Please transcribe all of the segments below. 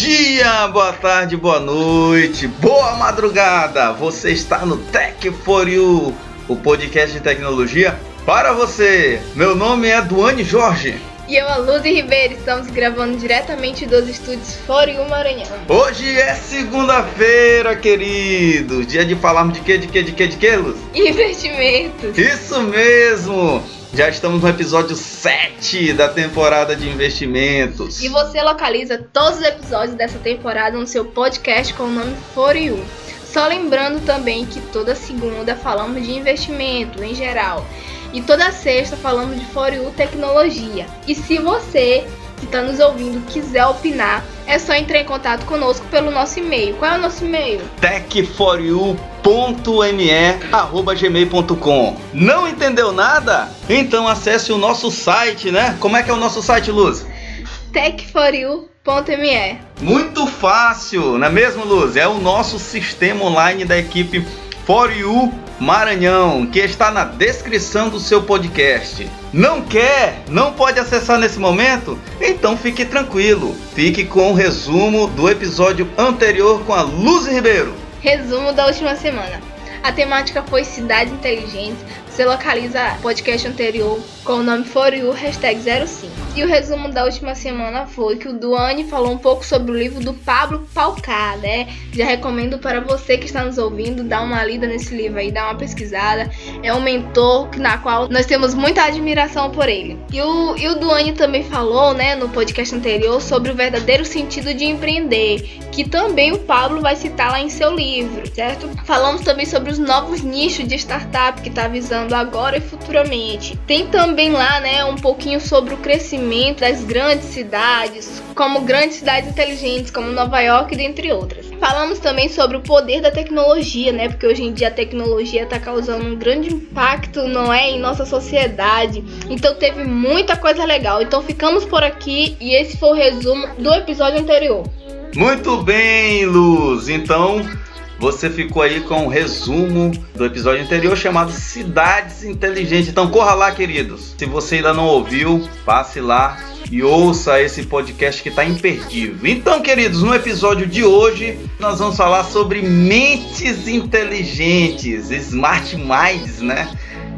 dia, boa tarde, boa noite, boa madrugada. Você está no Tech for You, o podcast de tecnologia para você. Meu nome é Duane Jorge. E eu, a Luz Ribeiro, estamos gravando diretamente dos estúdios For You Maranhão. Hoje é segunda-feira, querido. Dia de falarmos de quê, de quê, de quê, de quê, Luz? Investimentos. Isso mesmo. Já estamos no episódio 7 da temporada de investimentos. E você localiza todos os episódios dessa temporada no seu podcast com o nome For You. Só lembrando também que toda segunda falamos de investimento em geral. E toda sexta falamos de For You Tecnologia. E se você que está nos ouvindo quiser opinar, é só entrar em contato conosco pelo nosso e-mail. Qual é o nosso e-mail? techforyou.me@gmail.com. Não entendeu nada? Então acesse o nosso site, né? Como é que é o nosso site, Luz? techforyou.me. Muito fácil, não é mesmo, Luz? É o nosso sistema online da equipe For You Maranhão, que está na descrição do seu podcast. Não quer? Não pode acessar nesse momento? Então fique tranquilo. Fique com o resumo do episódio anterior com a Luz Ribeiro. Resumo da última semana. A temática foi cidades inteligentes. Você localiza o podcast anterior com o nome For You, hashtag 05. E o resumo da última semana foi que o Duane falou um pouco sobre o livro do Pablo Palcar, né? Já recomendo para você que está nos ouvindo dar uma lida nesse livro aí, dar uma pesquisada. É um mentor na qual nós temos muita admiração por ele. E o, e o Duane também falou, né, no podcast anterior, sobre o verdadeiro sentido de empreender, que também o Pablo vai citar lá em seu livro, certo? Falamos também sobre os novos nichos de startup que está visando agora e futuramente. Tem também lá, né, um pouquinho sobre o crescimento das grandes cidades, como grandes cidades inteligentes, como Nova York, dentre outras. Falamos também sobre o poder da tecnologia, né, porque hoje em dia a tecnologia está causando um grande impacto, não é, em nossa sociedade. Então teve muita coisa legal. Então ficamos por aqui e esse foi o resumo do episódio anterior. Muito bem, Luz. Então, você ficou aí com o um resumo do episódio anterior chamado Cidades Inteligentes. Então corra lá, queridos. Se você ainda não ouviu, passe lá e ouça esse podcast que está imperdível. Então, queridos, no episódio de hoje nós vamos falar sobre mentes inteligentes, smart minds, né?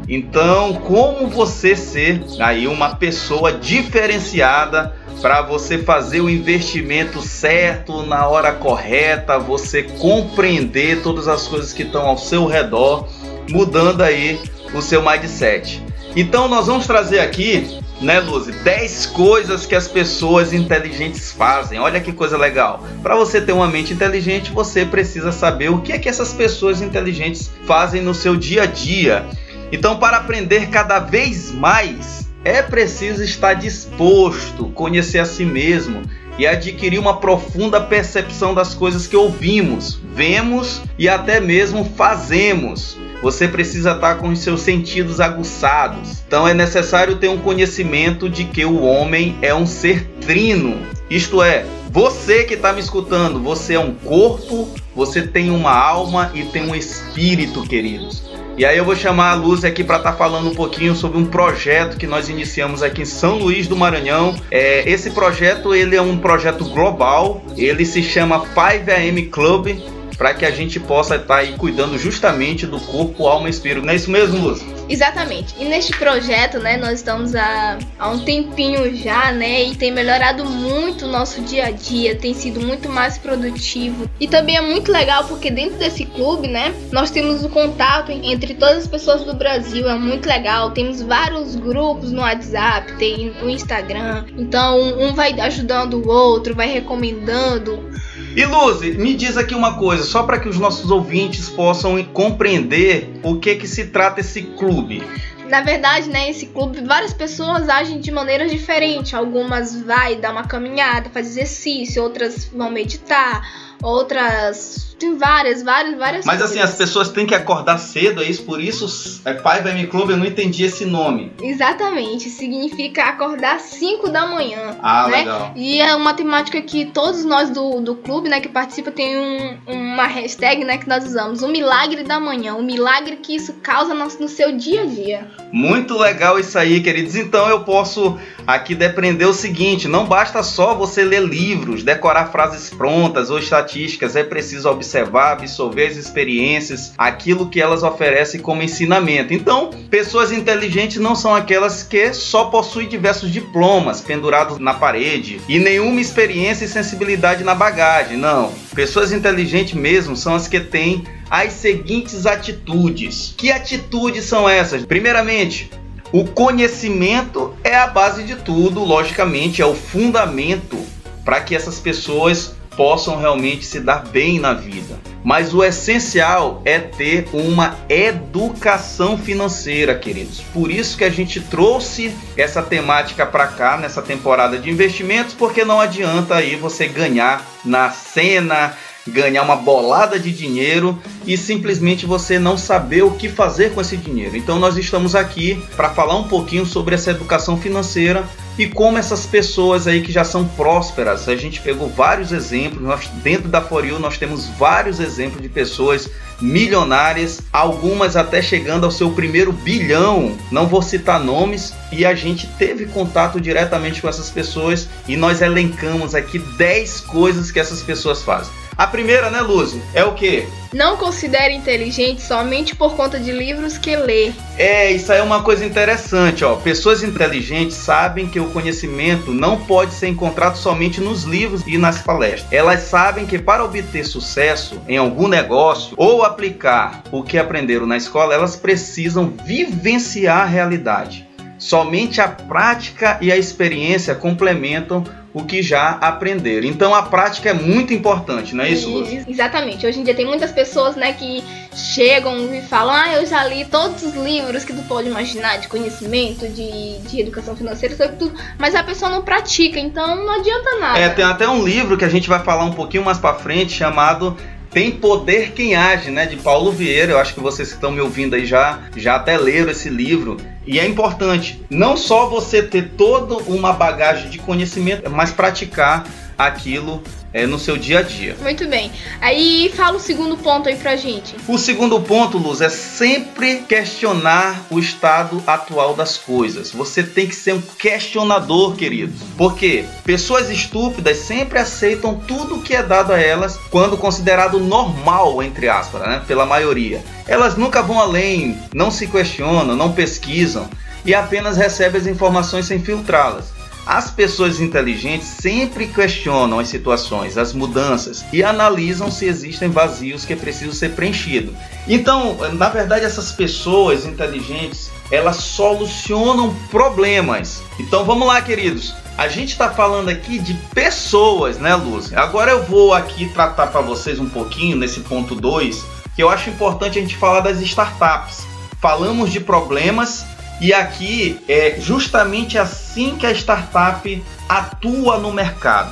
Então, como você ser aí uma pessoa diferenciada para você fazer o investimento certo na hora correta, você compreender todas as coisas que estão ao seu redor, mudando aí o seu mindset. Então nós vamos trazer aqui, né, Luzi, 10 coisas que as pessoas inteligentes fazem. Olha que coisa legal. Para você ter uma mente inteligente, você precisa saber o que é que essas pessoas inteligentes fazem no seu dia a dia. Então, para aprender cada vez mais, é preciso estar disposto, conhecer a si mesmo e adquirir uma profunda percepção das coisas que ouvimos, vemos e até mesmo fazemos. Você precisa estar com os seus sentidos aguçados. Então é necessário ter um conhecimento de que o homem é um ser trino. Isto é, você que está me escutando, você é um corpo, você tem uma alma e tem um espírito, queridos. E aí eu vou chamar a Luz aqui para estar tá falando um pouquinho sobre um projeto que nós iniciamos aqui em São Luís do Maranhão. É, esse projeto ele é um projeto global, ele se chama 5AM Club, para que a gente possa estar tá aí cuidando justamente do corpo, alma e espírito. Não é isso mesmo, Luz? Exatamente. E neste projeto, né, nós estamos há, há um tempinho já, né, e tem melhorado muito o nosso dia a dia, tem sido muito mais produtivo. E também é muito legal porque dentro desse clube, né, nós temos o contato entre todas as pessoas do Brasil, é muito legal. Temos vários grupos no WhatsApp, tem no Instagram. Então, um vai ajudando o outro, vai recomendando. E Luzi, me diz aqui uma coisa, só para que os nossos ouvintes possam compreender o que que se trata esse clube. Na verdade, né, esse clube, várias pessoas agem de maneiras diferentes. Algumas vai dar uma caminhada, faz exercício, outras vão meditar, outras. Tem várias, várias, várias Mas assim, coisas. assim, as pessoas têm que acordar cedo, é isso? Por isso, é Pai M Club, eu não entendi esse nome. Exatamente, significa acordar 5 da manhã. Ah, né? legal. E é uma temática que todos nós do, do clube, né, que participa, tem um, uma hashtag, né, que nós usamos, o milagre da manhã, o milagre que isso causa no, no seu dia a dia. muito legal isso aí, queridos. Então eu posso aqui depreender o seguinte: não basta só você ler livros, decorar frases prontas ou estatísticas, é preciso observar, absorver as experiências, aquilo que elas oferecem como ensinamento. Então, pessoas inteligentes não são aquelas que só possuem diversos diplomas pendurados na parede e nenhuma experiência e sensibilidade na bagagem. Não. Pessoas inteligentes mesmo são as que têm as seguintes atitudes. Que atitudes são essas? Primeiramente, o conhecimento é a base de tudo, logicamente, é o fundamento para que essas pessoas possam realmente se dar bem na vida. Mas o essencial é ter uma educação financeira, queridos. Por isso que a gente trouxe essa temática para cá nessa temporada de investimentos, porque não adianta aí você ganhar na cena, ganhar uma bolada de dinheiro e simplesmente você não saber o que fazer com esse dinheiro. Então nós estamos aqui para falar um pouquinho sobre essa educação financeira e como essas pessoas aí que já são prósperas, a gente pegou vários exemplos, nós, dentro da For You nós temos vários exemplos de pessoas milionárias, algumas até chegando ao seu primeiro bilhão, não vou citar nomes, e a gente teve contato diretamente com essas pessoas e nós elencamos aqui 10 coisas que essas pessoas fazem. A primeira, né, Lúcio, é o quê? Não considere inteligente somente por conta de livros que lê. É, isso aí é uma coisa interessante, ó. Pessoas inteligentes sabem que o conhecimento não pode ser encontrado somente nos livros e nas palestras. Elas sabem que para obter sucesso em algum negócio ou aplicar o que aprenderam na escola, elas precisam vivenciar a realidade. Somente a prática e a experiência complementam o que já aprenderam. Então a prática é muito importante, não é isso, Lúcia? Exatamente. Hoje em dia tem muitas pessoas, né, que chegam e falam: "Ah, eu já li todos os livros que tu pode imaginar de conhecimento, de, de educação financeira, sobre tudo", mas a pessoa não pratica, então não adianta nada. É, tem até um livro que a gente vai falar um pouquinho mais para frente chamado tem Poder Quem Age, né, de Paulo Vieira. Eu acho que vocês que estão me ouvindo aí já, já até leram esse livro. E é importante não só você ter toda uma bagagem de conhecimento, mas praticar aquilo é, no seu dia a dia. Muito bem. Aí fala o segundo ponto aí pra gente. O segundo ponto, Luz, é sempre questionar o estado atual das coisas. Você tem que ser um questionador, queridos. Porque pessoas estúpidas sempre aceitam tudo que é dado a elas quando considerado normal, entre aspas, né? Pela maioria. Elas nunca vão além, não se questionam, não pesquisam e apenas recebem as informações sem filtrá-las. As pessoas inteligentes sempre questionam as situações, as mudanças e analisam se existem vazios que precisam ser preenchidos. Então, na verdade, essas pessoas inteligentes elas solucionam problemas. Então, vamos lá, queridos. A gente está falando aqui de pessoas, né, Luz? Agora eu vou aqui tratar para vocês um pouquinho nesse ponto 2, que eu acho importante a gente falar das startups. Falamos de problemas e aqui é justamente assim que a startup atua no mercado.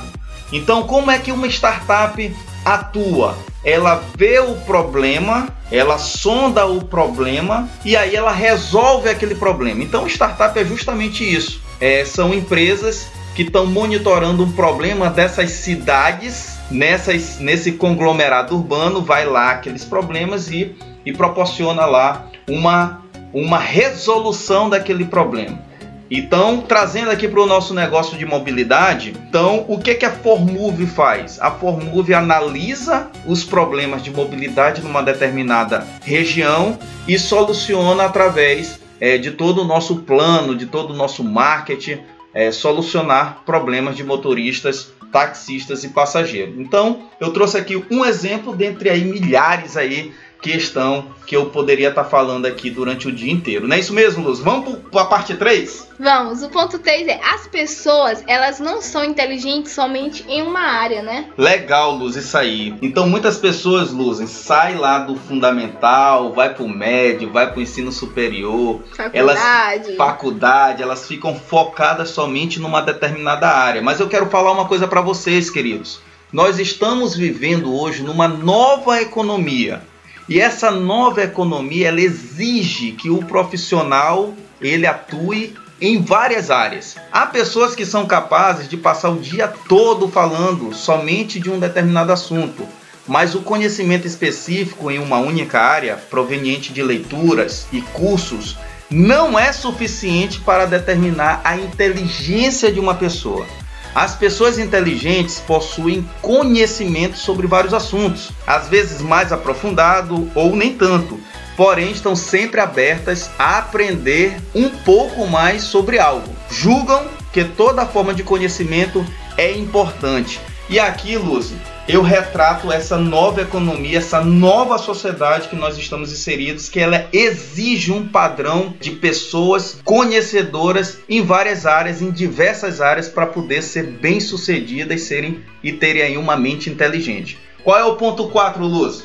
Então, como é que uma startup atua? Ela vê o problema, ela sonda o problema e aí ela resolve aquele problema. Então, startup é justamente isso. É, são empresas que estão monitorando um problema dessas cidades, nessas, nesse conglomerado urbano, vai lá aqueles problemas e, e proporciona lá uma uma resolução daquele problema. Então, trazendo aqui para o nosso negócio de mobilidade, então o que, que a Formove faz? A Formove analisa os problemas de mobilidade numa determinada região e soluciona através é, de todo o nosso plano, de todo o nosso marketing, é, solucionar problemas de motoristas, taxistas e passageiros. Então, eu trouxe aqui um exemplo dentre aí milhares aí questão que eu poderia estar tá falando aqui durante o dia inteiro. Não é isso mesmo, Luz? Vamos para a parte 3? Vamos. O ponto 3 é: as pessoas, elas não são inteligentes somente em uma área, né? Legal, Luz, isso aí. Então, muitas pessoas, Luz, saem lá do fundamental, vai para o médio, vai para o ensino superior. Faculdade. Elas, faculdade, elas ficam focadas somente numa determinada área. Mas eu quero falar uma coisa para vocês, queridos. Nós estamos vivendo hoje numa nova economia e essa nova economia ela exige que o profissional ele atue em várias áreas. Há pessoas que são capazes de passar o dia todo falando somente de um determinado assunto, mas o conhecimento específico em uma única área, proveniente de leituras e cursos, não é suficiente para determinar a inteligência de uma pessoa. As pessoas inteligentes possuem conhecimento sobre vários assuntos, às vezes mais aprofundado ou nem tanto, porém estão sempre abertas a aprender um pouco mais sobre algo. Julgam que toda forma de conhecimento é importante. E aqui, Lúcia, eu retrato essa nova economia, essa nova sociedade que nós estamos inseridos, que ela exige um padrão de pessoas conhecedoras em várias áreas, em diversas áreas, para poder ser bem-sucedidas serem e terem aí uma mente inteligente. Qual é o ponto 4, Luz?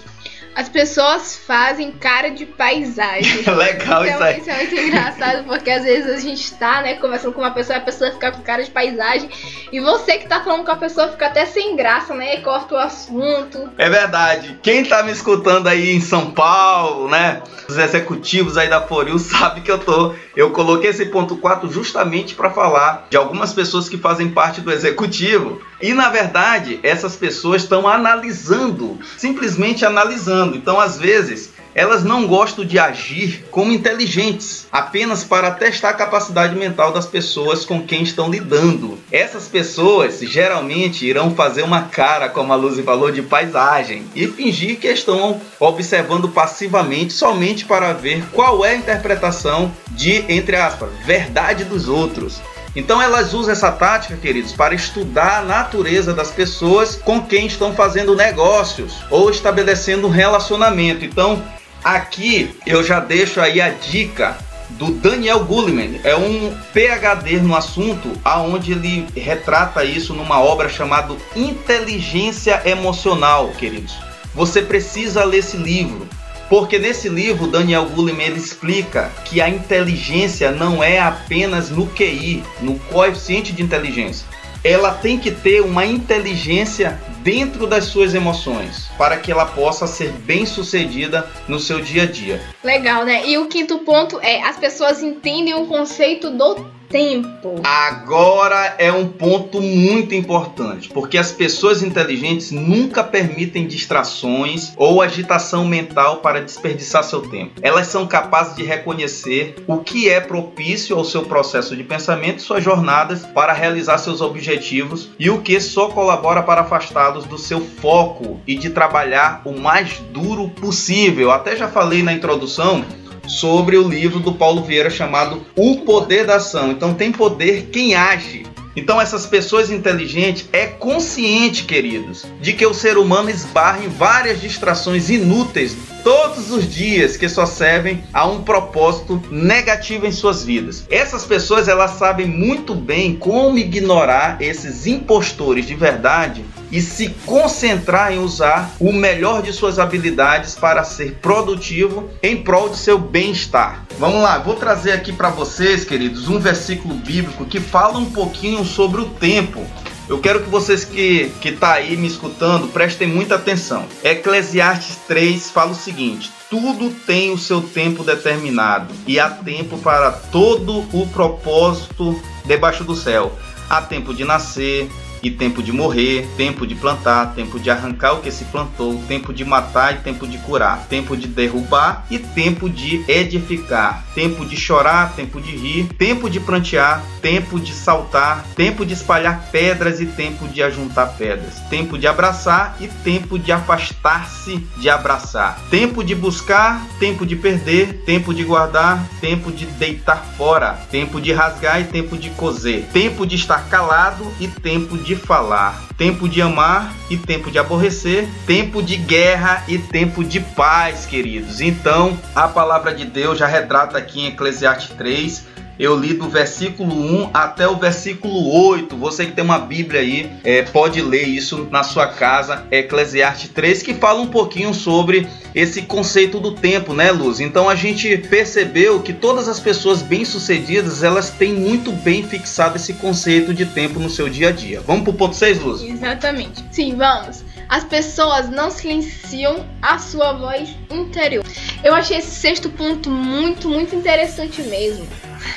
As pessoas fazem cara de paisagem. Legal então, isso aí. Isso é muito engraçado, porque às vezes a gente tá, né, conversando com uma pessoa e a pessoa fica com cara de paisagem. E você que tá falando com a pessoa fica até sem graça, né? E corta o assunto. É verdade. Quem tá me escutando aí em São Paulo, né? Os executivos aí da Foril sabe que eu tô. Eu coloquei esse ponto 4 justamente para falar de algumas pessoas que fazem parte do executivo. E na verdade, essas pessoas estão analisando, simplesmente analisando. Então, às vezes, elas não gostam de agir como inteligentes, apenas para testar a capacidade mental das pessoas com quem estão lidando. Essas pessoas geralmente irão fazer uma cara, como a Luzi falou, de paisagem e fingir que estão observando passivamente somente para ver qual é a interpretação de, entre aspas, verdade dos outros. Então elas usam essa tática, queridos, para estudar a natureza das pessoas com quem estão fazendo negócios ou estabelecendo um relacionamento. Então Aqui eu já deixo aí a dica do Daniel Goleman. É um PhD no assunto, aonde ele retrata isso numa obra chamada Inteligência Emocional, queridos. Você precisa ler esse livro, porque nesse livro Daniel Goleman explica que a inteligência não é apenas no QI, no coeficiente de inteligência ela tem que ter uma inteligência dentro das suas emoções para que ela possa ser bem sucedida no seu dia a dia. Legal, né? E o quinto ponto é as pessoas entendem o conceito do tempo. Agora é um ponto muito importante, porque as pessoas inteligentes nunca permitem distrações ou agitação mental para desperdiçar seu tempo. Elas são capazes de reconhecer o que é propício ao seu processo de pensamento suas jornadas para realizar seus objetivos e o que só colabora para afastá-los do seu foco e de trabalhar o mais duro possível. Até já falei na introdução sobre o livro do Paulo Vieira chamado O Poder da Ação. Então tem poder quem age. Então essas pessoas inteligentes é consciente, queridos, de que o ser humano esbarra em várias distrações inúteis todos os dias que só servem a um propósito negativo em suas vidas. Essas pessoas elas sabem muito bem como ignorar esses impostores de verdade e se concentrar em usar o melhor de suas habilidades para ser produtivo em prol de seu bem-estar. Vamos lá, vou trazer aqui para vocês, queridos, um versículo bíblico que fala um pouquinho sobre o tempo. Eu quero que vocês que que tá aí me escutando prestem muita atenção. Eclesiastes 3 fala o seguinte: tudo tem o seu tempo determinado e há tempo para todo o propósito debaixo do céu. Há tempo de nascer, e tempo de morrer, tempo de plantar, tempo de arrancar o que se plantou, tempo de matar e tempo de curar, tempo de derrubar e tempo de edificar, tempo de chorar, tempo de rir, tempo de prantear, tempo de saltar, tempo de espalhar pedras e tempo de ajuntar pedras, tempo de abraçar e tempo de afastar-se de abraçar, tempo de buscar, tempo de perder, tempo de guardar, tempo de deitar fora, tempo de rasgar e tempo de coser, tempo de estar calado e tempo de de falar, tempo de amar e tempo de aborrecer, tempo de guerra e tempo de paz, queridos. Então, a palavra de Deus já retrata aqui em Eclesiastes 3 eu li do versículo 1 até o versículo 8. Você que tem uma Bíblia aí, é, pode ler isso na sua casa, Eclesiastes 3, que fala um pouquinho sobre esse conceito do tempo, né, Luz? Então a gente percebeu que todas as pessoas bem-sucedidas, elas têm muito bem fixado esse conceito de tempo no seu dia a dia. Vamos pro ponto 6, Luz? Exatamente. Sim, vamos. As pessoas não silenciam a sua voz interior. Eu achei esse sexto ponto muito, muito interessante mesmo.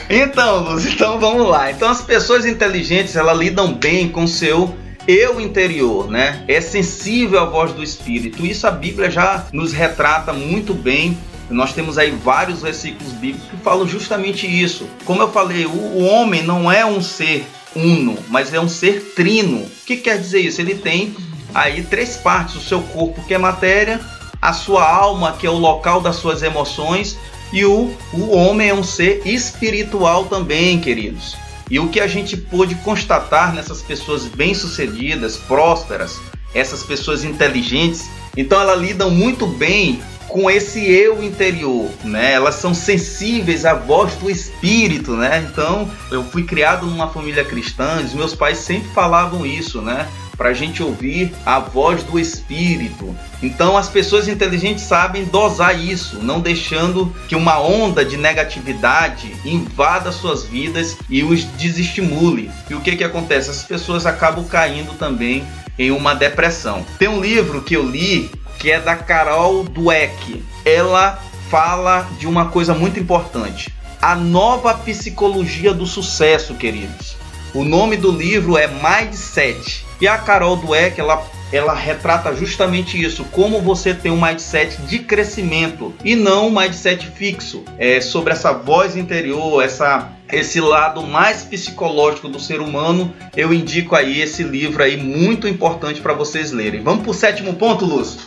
Então, Luz, então vamos lá. Então as pessoas inteligentes, elas lidam bem com seu eu interior, né? É sensível à voz do Espírito. Isso a Bíblia já nos retrata muito bem nós temos aí vários versículos bíblicos que falam justamente isso. Como eu falei, o, homem não é um ser uno, mas é um ser trino. O que quer dizer isso? Ele tem aí três partes: o seu corpo, que é matéria, a sua alma, que é o local das suas emoções, e o, o homem é um ser espiritual também, queridos. E o que a gente pôde constatar nessas pessoas bem-sucedidas, prósperas, essas pessoas inteligentes, então elas lidam muito bem com esse eu interior, né? Elas são sensíveis à voz do espírito, né? Então, eu fui criado numa família cristã, os meus pais sempre falavam isso, né? Para a gente ouvir a voz do espírito. Então, as pessoas inteligentes sabem dosar isso, não deixando que uma onda de negatividade invada suas vidas e os desestimule. E o que que acontece? As pessoas acabam caindo também em uma depressão. Tem um livro que eu li que é da Carol Dweck. Ela fala de uma coisa muito importante: a nova psicologia do sucesso, queridos. O nome do livro é Mindset. E a Carol Dweck, ela ela retrata justamente isso, como você tem um mindset de crescimento e não um mindset fixo. É sobre essa voz interior, essa esse lado mais psicológico do ser humano, eu indico aí esse livro aí muito importante para vocês lerem. Vamos para o sétimo ponto, Lúcio?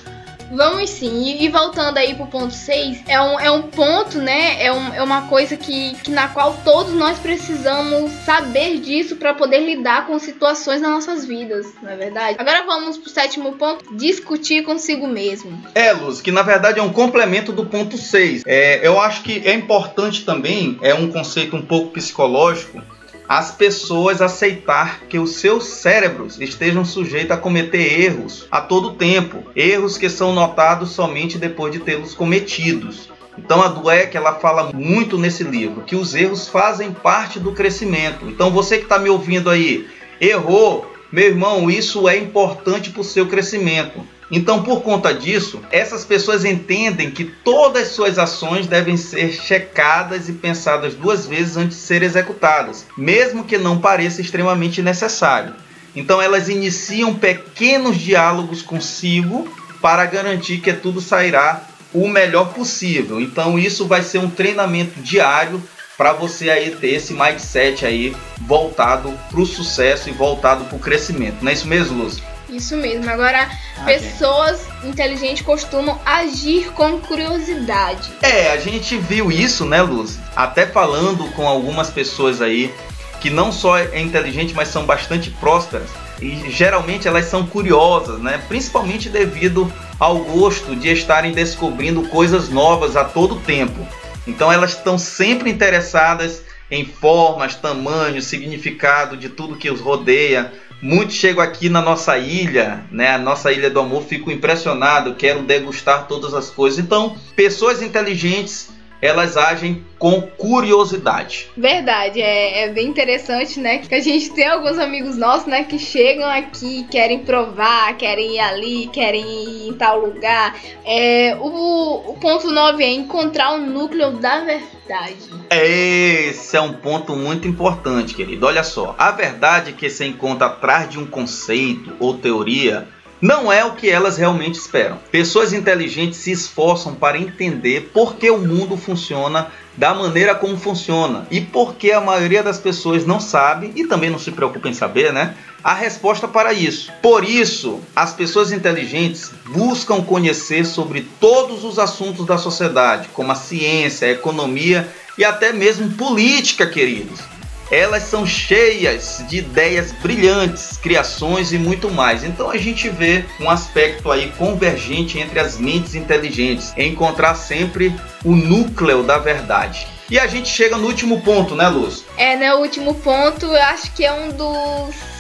Vamos sim. E, voltando aí pro ponto 6, é um, é um ponto, né? É, um, é uma coisa que, que na qual todos nós precisamos saber disso para poder lidar com situações nas nossas vidas, não é verdade? Agora vamos pro sétimo ponto, discutir consigo mesmo. É, Luz, que na verdade é um complemento do ponto 6. É, eu acho que é importante também, é um conceito um pouco psicológico, as pessoas aceitar que os seus cérebros estejam sujeitos a cometer erros a todo tempo, erros que são notados somente depois de tê-los cometidos. Então a Dweck ela fala muito nesse livro que os erros fazem parte do crescimento. Então você que está me ouvindo aí, errou, meu irmão, isso é importante para o seu crescimento. Então, por conta disso, essas pessoas entendem que todas suas ações devem ser checadas e pensadas duas vezes antes de serem executadas, mesmo que não pareça extremamente necessário. Então, elas iniciam pequenos diálogos consigo para garantir que tudo sairá o melhor possível. Então, isso vai ser um treinamento diário para você aí ter esse mindset aí voltado para o sucesso e voltado para o crescimento. Não é isso mesmo, Lúcio? Isso mesmo. Agora, pessoas inteligentes costumam agir com curiosidade. É, a gente viu isso, né, Luz? Até falando com algumas pessoas aí que não só é inteligente, mas são bastante prósperas. E geralmente elas são curiosas, né? Principalmente devido ao gosto de estarem descobrindo coisas novas a todo tempo. Então elas estão sempre interessadas em formas, tamanhos, significado de tudo que os rodeia, Muitos chegam aqui na nossa ilha, né? A nossa ilha do amor, fico impressionado, quero degustar todas as coisas. Então, pessoas inteligentes elas agem com curiosidade. Verdade, é, é, bem interessante, né? Que a gente tem alguns amigos nossos, né, que chegam aqui, querem provar, querem ir ali, querem ir em tal lugar. É, o, o ponto 9 é encontrar o núcleo da verdade. Esse é um ponto muito importante, querido. Olha só, a verdade que se encontra atrás de um conceito ou teoria não é o que elas realmente esperam. Pessoas inteligentes se esforçam para entender por que o mundo funciona da maneira como funciona e por que a maioria das pessoas não sabe e também não se preocupa em saber, né? A resposta para isso. Por isso, as pessoas inteligentes buscam conhecer sobre todos os assuntos da sociedade, como a ciência, a economia e até mesmo política, queridos elas são cheias de ideias brilhantes, criações e muito mais. Então a gente vê um aspecto aí convergente entre as mentes inteligentes, encontrar sempre o núcleo da verdade. E a gente chega no último ponto, né, Luz? É, né? O último ponto, eu acho que é um dos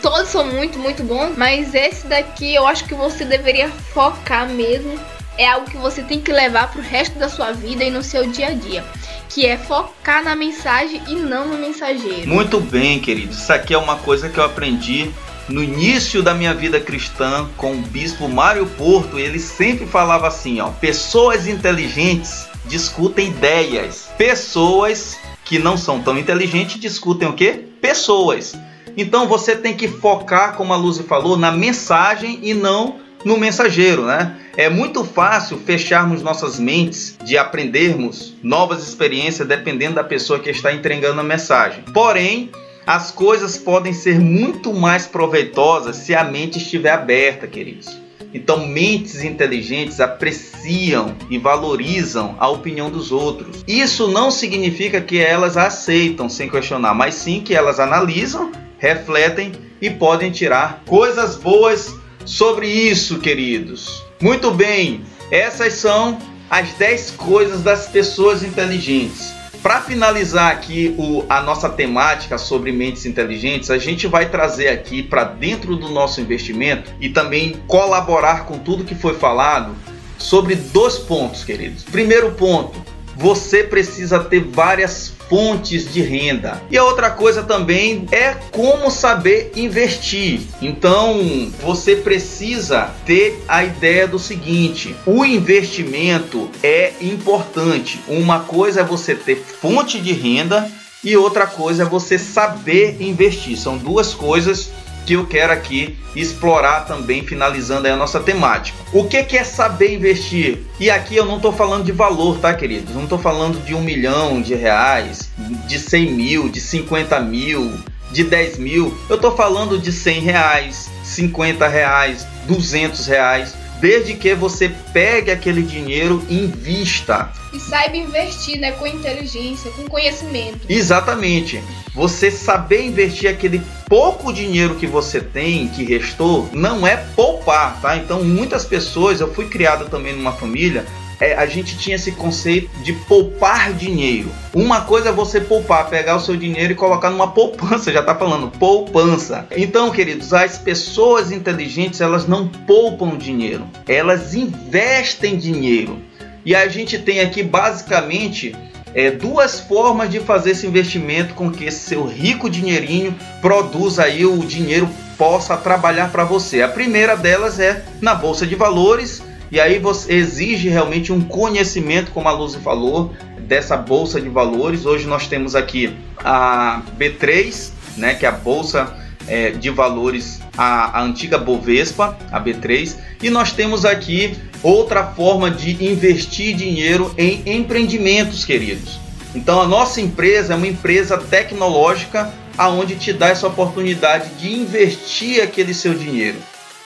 todos são muito, muito bons, mas esse daqui eu acho que você deveria focar mesmo. É algo que você tem que levar para o resto da sua vida e no seu dia a dia que é focar na mensagem e não no mensageiro. Muito bem, queridos. Isso aqui é uma coisa que eu aprendi no início da minha vida cristã com o bispo Mário Porto. Ele sempre falava assim, ó: pessoas inteligentes discutem ideias. Pessoas que não são tão inteligentes discutem o quê? Pessoas. Então você tem que focar, como a Luzi falou, na mensagem e não no mensageiro, né? É muito fácil fecharmos nossas mentes de aprendermos novas experiências dependendo da pessoa que está entregando a mensagem. Porém, as coisas podem ser muito mais proveitosas se a mente estiver aberta, queridos. Então, mentes inteligentes apreciam e valorizam a opinião dos outros. Isso não significa que elas aceitam sem questionar, mas sim que elas analisam, refletem e podem tirar coisas boas sobre isso, queridos. Muito bem, essas são as 10 coisas das pessoas inteligentes. Para finalizar aqui o, a nossa temática sobre mentes inteligentes, a gente vai trazer aqui para dentro do nosso investimento e também colaborar com tudo que foi falado sobre dois pontos, queridos. Primeiro ponto, você precisa ter várias fontes de renda. E a outra coisa também é como saber investir. Então, você precisa ter a ideia do seguinte: o investimento é importante. Uma coisa é você ter fonte de renda e outra coisa é você saber investir. São duas coisas que eu quero aqui explorar também, finalizando a nossa temática. O que, que é saber investir? E aqui eu não estou falando de valor, tá, queridos? Não estou falando de um milhão de reais, de 100 mil, de 50 mil, de 10 mil. Eu estou falando de 100 reais, 50 reais, 200 reais desde que você pegue aquele dinheiro e invista. E saiba investir, né, com inteligência, com conhecimento. Exatamente. Você saber investir aquele pouco dinheiro que você tem, que restou, não é poupar, tá? Então, muitas pessoas, eu fui criado também numa família é, a gente tinha esse conceito de poupar dinheiro. Uma coisa é você poupar, pegar o seu dinheiro e colocar numa poupança, já está falando poupança. Então, queridos, as pessoas inteligentes elas não poupam dinheiro, elas investem dinheiro. E a gente tem aqui basicamente é, duas formas de fazer esse investimento com que esse seu rico dinheirinho produza aí o dinheiro possa trabalhar para você. A primeira delas é na bolsa de valores e aí você exige realmente um conhecimento, como a Luzi falou, dessa bolsa de valores. Hoje nós temos aqui a B3, né, que é a bolsa é, de valores, a, a antiga Bovespa, a B3, e nós temos aqui outra forma de investir dinheiro em empreendimentos, queridos. Então a nossa empresa é uma empresa tecnológica aonde te dá essa oportunidade de investir aquele seu dinheiro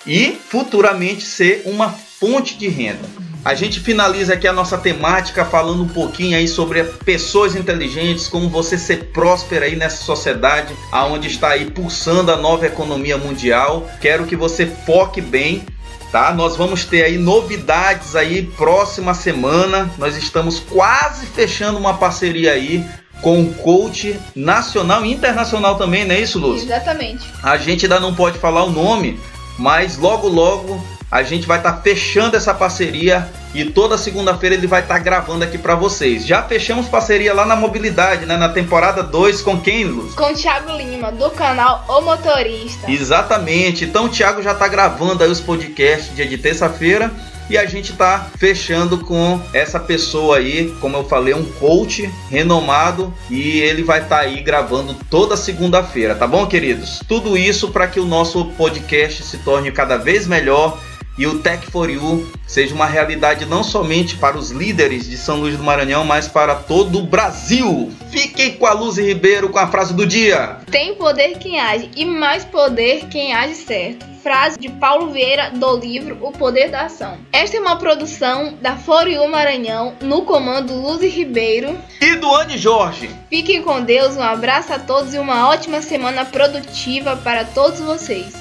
e futuramente ser uma fonte de renda. A gente finaliza aqui a nossa temática falando um pouquinho aí sobre pessoas inteligentes, como você ser próspera aí nessa sociedade aonde está aí pulsando a nova economia mundial. Quero que você foque bem, tá? Nós vamos ter aí novidades aí próxima semana. Nós estamos quase fechando uma parceria aí com um coach nacional e internacional também, não é isso, Lúcio? Exatamente. A gente ainda não pode falar o nome, mas logo logo a gente vai estar tá fechando essa parceria e toda segunda-feira ele vai estar tá gravando aqui para vocês. Já fechamos parceria lá na mobilidade, né, na temporada 2 com quem, Luz? Com o Thiago Lima, do canal O Motorista. Exatamente. Então o Thiago já está gravando aí os podcasts dia de terça-feira e a gente está fechando com essa pessoa aí, como eu falei, um coach renomado e ele vai estar tá aí gravando toda segunda-feira, tá bom, queridos? Tudo isso para que o nosso podcast se torne cada vez melhor e o Tech for You seja uma realidade não somente para os líderes de São Luís do Maranhão, mas para todo o Brasil. Fiquem com a Luz Ribeiro com a frase do dia. Tem poder quem age e mais poder quem age certo. Frase de Paulo Vieira do livro O Poder da Ação. Esta é uma produção da Foriu Maranhão no comando Luz Ribeiro e do Anne Jorge. Fiquem com Deus, um abraço a todos e uma ótima semana produtiva para todos vocês.